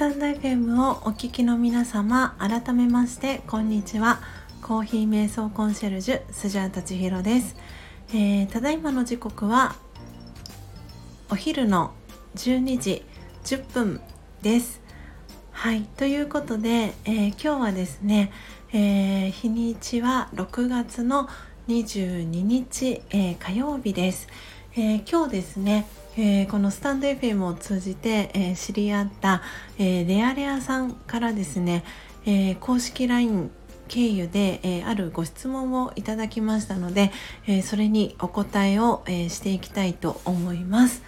タンド FM をお聞きの皆様改めましてこんにちは。コーヒー瞑想コンシェルジュスジャータ千尋です、えー、ただいまの時刻はお昼の12時10分です。はいということで、えー、今日はですね、えー、日にちは6月の22日、え火曜日です、え今日ですねえー、このスタンド FM を通じて、えー、知り合った、え、レアレアさんからですね、え公式 LINE 経由で、えあるご質問をいただきましたので、えそれにお答えを、えしていきたいと思います。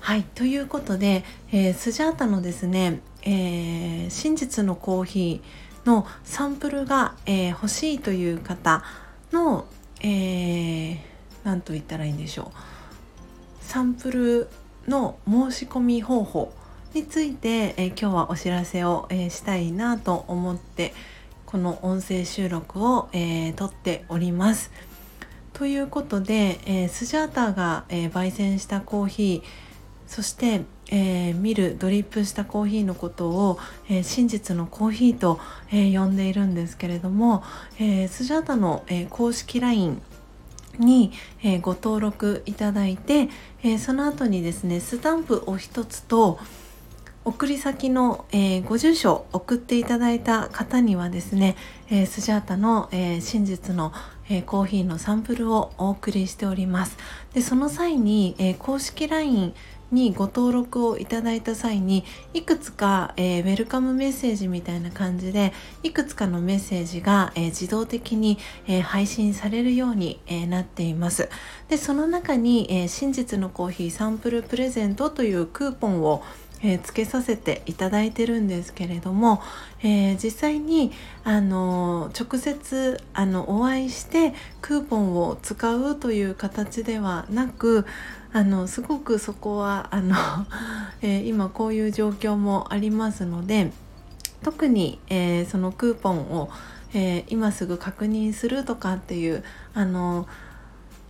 はいということで、えスジャータのですね、え真実のコーヒーのサンプルが、え欲しいという方の、えー、と言ったらいいんでしょうサンプルの申し込み方法について、えー、今日はお知らせを、えー、したいなと思ってこの音声収録を、えー、撮っております。ということで、えスジャーターが、え焙煎したコーヒーそして、え見るドリップしたコーヒーのことを、え真実のコーヒーと、え呼んでいるんですけれども、えスジャータの、え公式 LINE に、えー、ご登録いただいて、えー、その後にですねスタンプを1つと送り先の、えー、ご住所を送っていただいた方にはですね、えスジャータの、え真実の、えコーヒーのサンプルをお送りしております。でその際に、え公式 LINE にご登録をいただいた際にいくつか、えー、ウェルカムメッセージみたいな感じでいくつかのメッセージが、えー、自動的に、えー、配信されるように、えなっています。でその中に、え真実のコーヒーサンプルプレゼントというクーポンをえー、つけさせていただいてるんですけれども、えー、実際にあの直接あのお会いしてクーポンを使うという形ではなくあのすごくそこはあの、えー、今こういう状況もありますので特に、えそのクーポンを、え今すぐ確認するとかっていうあの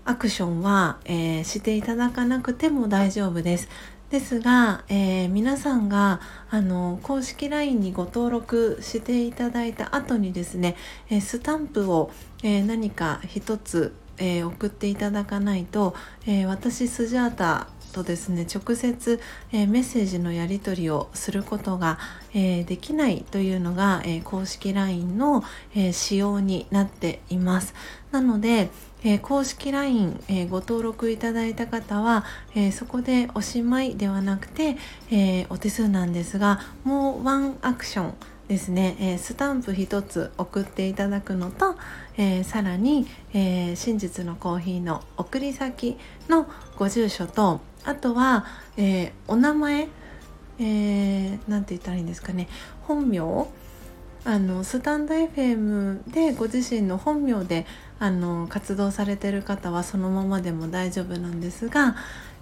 アクションは、えしていただかなくても大丈夫です。ですが、えー、皆さんがあの公式 LINE にご登録していただいた後にですね、え、スタンプを、え、何か一つ、えー送っていただかないと、え私スジャータとですね直接、えメッセージのやり取りをすることが、えできないというのが、え公式 LINE の、え仕様になっています。なので、え、公式 LINE、え、ご登録いただいた方は、え、そこでおしまいではなくて、えお手数なんですがもうワンアクションですね、えスタンプ1つ送っていただくのと、えさらに、え真実のコーヒーの送り先のご住所とあとは、えお名前何、えー、て言ったらいいんですかね。本名あのスタンド FM でご自身の本名であの活動されてる方はそのままでも大丈夫なんですが、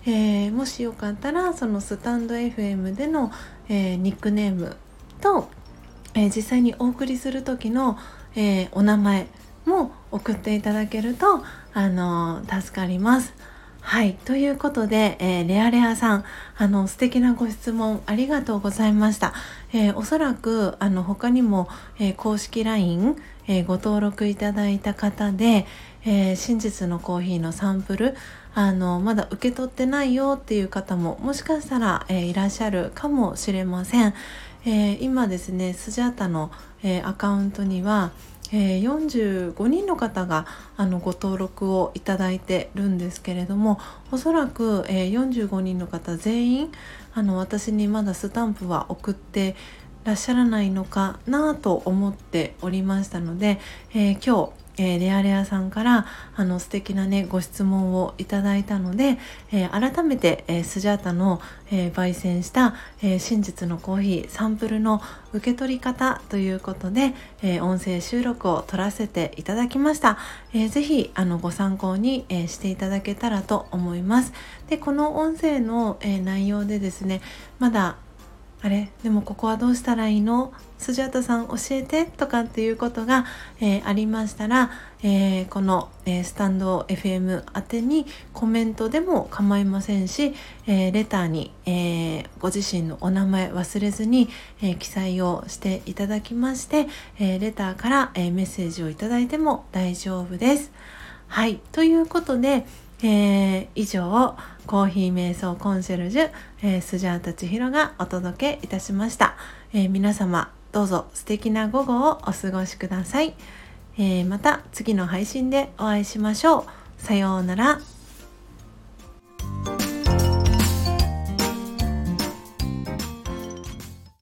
えー、もしよかったらそのスタンド FM での、えー、ニックネームと、えー、実際にお送りする時の、えお名前も送っていただけるとあの助かります。はい。ということで、えー、レアレアさん、あの、素敵なご質問ありがとうございました。えー、おそらく、あの、他にも、えー、公式 LINE、えご登録いただいた方で、え真実のコーヒーのサンプル、あの、まだ受け取ってないよっていう方も、もしかしたら、えいらっしゃるかもしれません。え今ですね、スジャータの、えアカウントには、えー、45人の方があのご登録をいただいてるんですけれどもおそらく、えー、45人の方全員あの私にまだスタンプは送ってらっしゃらないのかなと思っておりましたので、えー、今日えー、レアレアさんからあの素敵なねご質問をいただいたので、えー、改めて、えー、スジャータの、え焙煎した、え真実のコーヒーサンプルの受け取り方ということで、え音声収録を取らせていただきました、えー、ぜひあのご参考に、えしていただけたらと思います。でこの音声の、え内容でですねまだあれでもここはどうしたらいいの？スジャタさん教えてとかっていうことが、えー、ありましたら、えー、この、えー、スタンド FM 宛てにコメントでも構いませんし、えレターに、えご自身のお名前忘れずに、え記載をしていただきまして、えレターから、えメッセージをいただいても大丈夫です。はいということで、えー以上コーヒー瞑想コンシェルジュ、えー、スジャータ千尋がお届けいたしました、えー、皆様どうぞ素敵な午後をお過ごしください、え、また次の配信でお会いしましょう。さようなら。